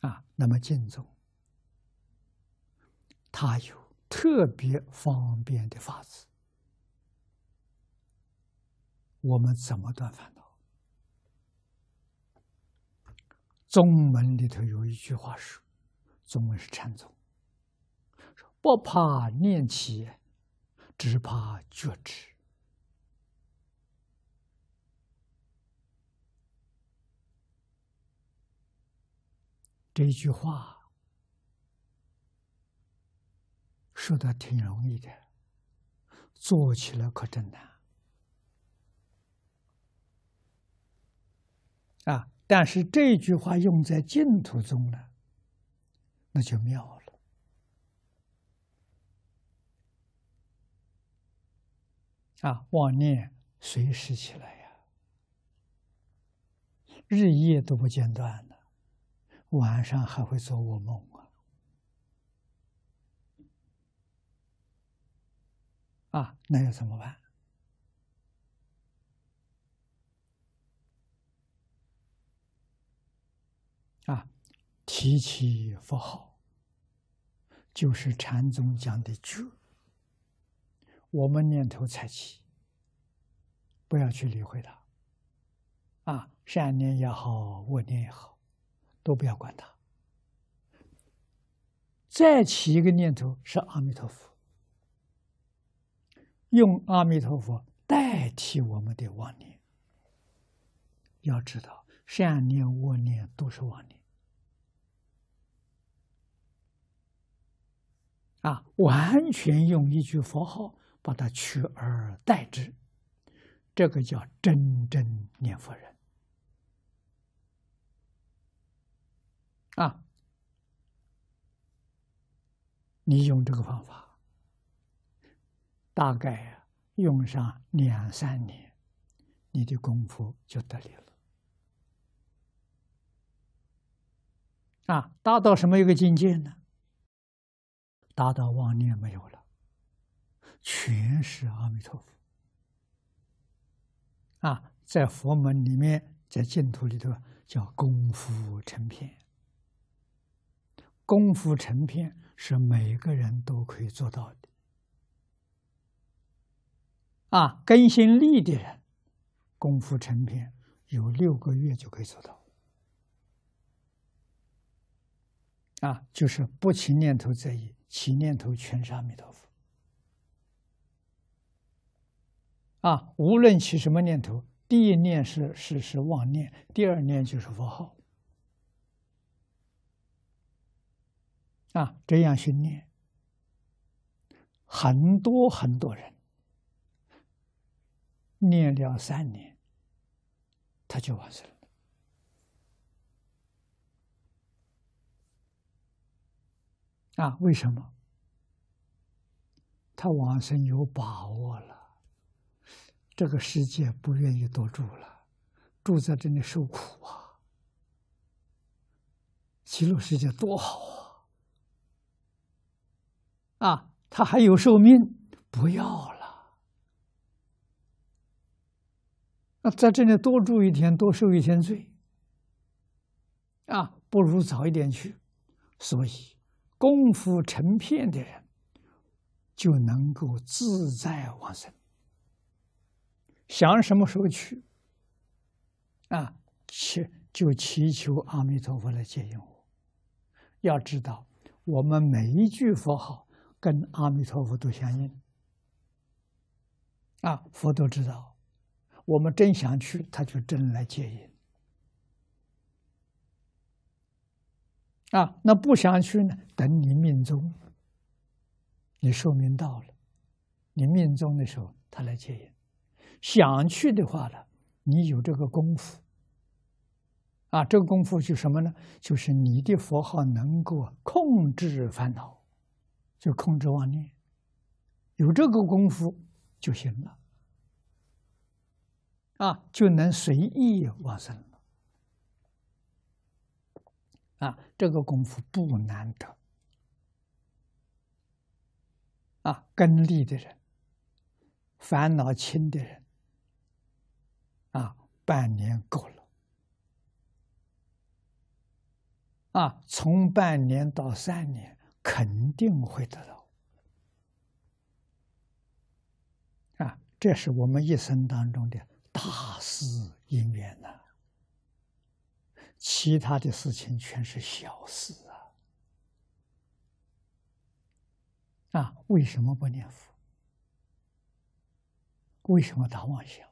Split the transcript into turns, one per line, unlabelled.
啊，那么净宗，它有特别方便的法子，我们怎么断烦恼？宗门里头有一句话说：“宗门是禅宗，说不怕念起，只怕觉知。”这一句话说的挺容易的，做起来可真难啊！但是这句话用在净土中呢，那就妙了啊！妄念随时起来呀，日夜都不间断的。晚上还会做噩梦啊！啊，那要怎么办？啊，提起佛号，就是禅宗讲的觉。我们念头才起，不要去理会它。啊，善念也好，恶念也好。都不要管它，再起一个念头是阿弥陀佛，用阿弥陀佛代替我们的妄念。要知道，善念、恶念都是妄念啊！完全用一句佛号把它取而代之，这个叫真正念佛人。啊！你用这个方法，大概用上两三年，你的功夫就得力了。啊，达到什么一个境界呢？达到妄念没有了，全是阿弥陀佛。啊，在佛门里面，在净土里头叫功夫成片。功夫成片是每个人都可以做到的，啊，根心力的人，功夫成片有六个月就可以做到，啊，就是不起念头在意，起念头全是阿弥陀佛，啊，无论起什么念头，第一念是是是妄念，第二念就是佛号。啊，这样训练，很多很多人念了三年，他就完事了。啊，为什么？他往生有把握了，这个世界不愿意多住了，住在这里受苦啊！极乐世界多好啊！啊，他还有寿命，不要了。那在这里多住一天，多受一天罪，啊，不如早一点去。所以，功夫成片的人就能够自在往生。想什么时候去，啊，祈就祈求阿弥陀佛来接引我。要知道，我们每一句佛号。跟阿弥陀佛都相应啊！佛都知道，我们真想去，他就真来接引啊！那不想去呢？等你命中，你寿命到了，你命中的时候，他来接引。想去的话呢，你有这个功夫啊！这个功夫就什么呢？就是你的佛号能够控制烦恼。就控制妄念，有这个功夫就行了，啊，就能随意往生了，啊，这个功夫不难得，啊，根利的人，烦恼轻的人，啊，半年够了，啊，从半年到三年，肯定会得到。啊，这是我们一生当中的大事因缘呐。其他的事情全是小事啊！啊，为什么不念佛？为什么打妄想？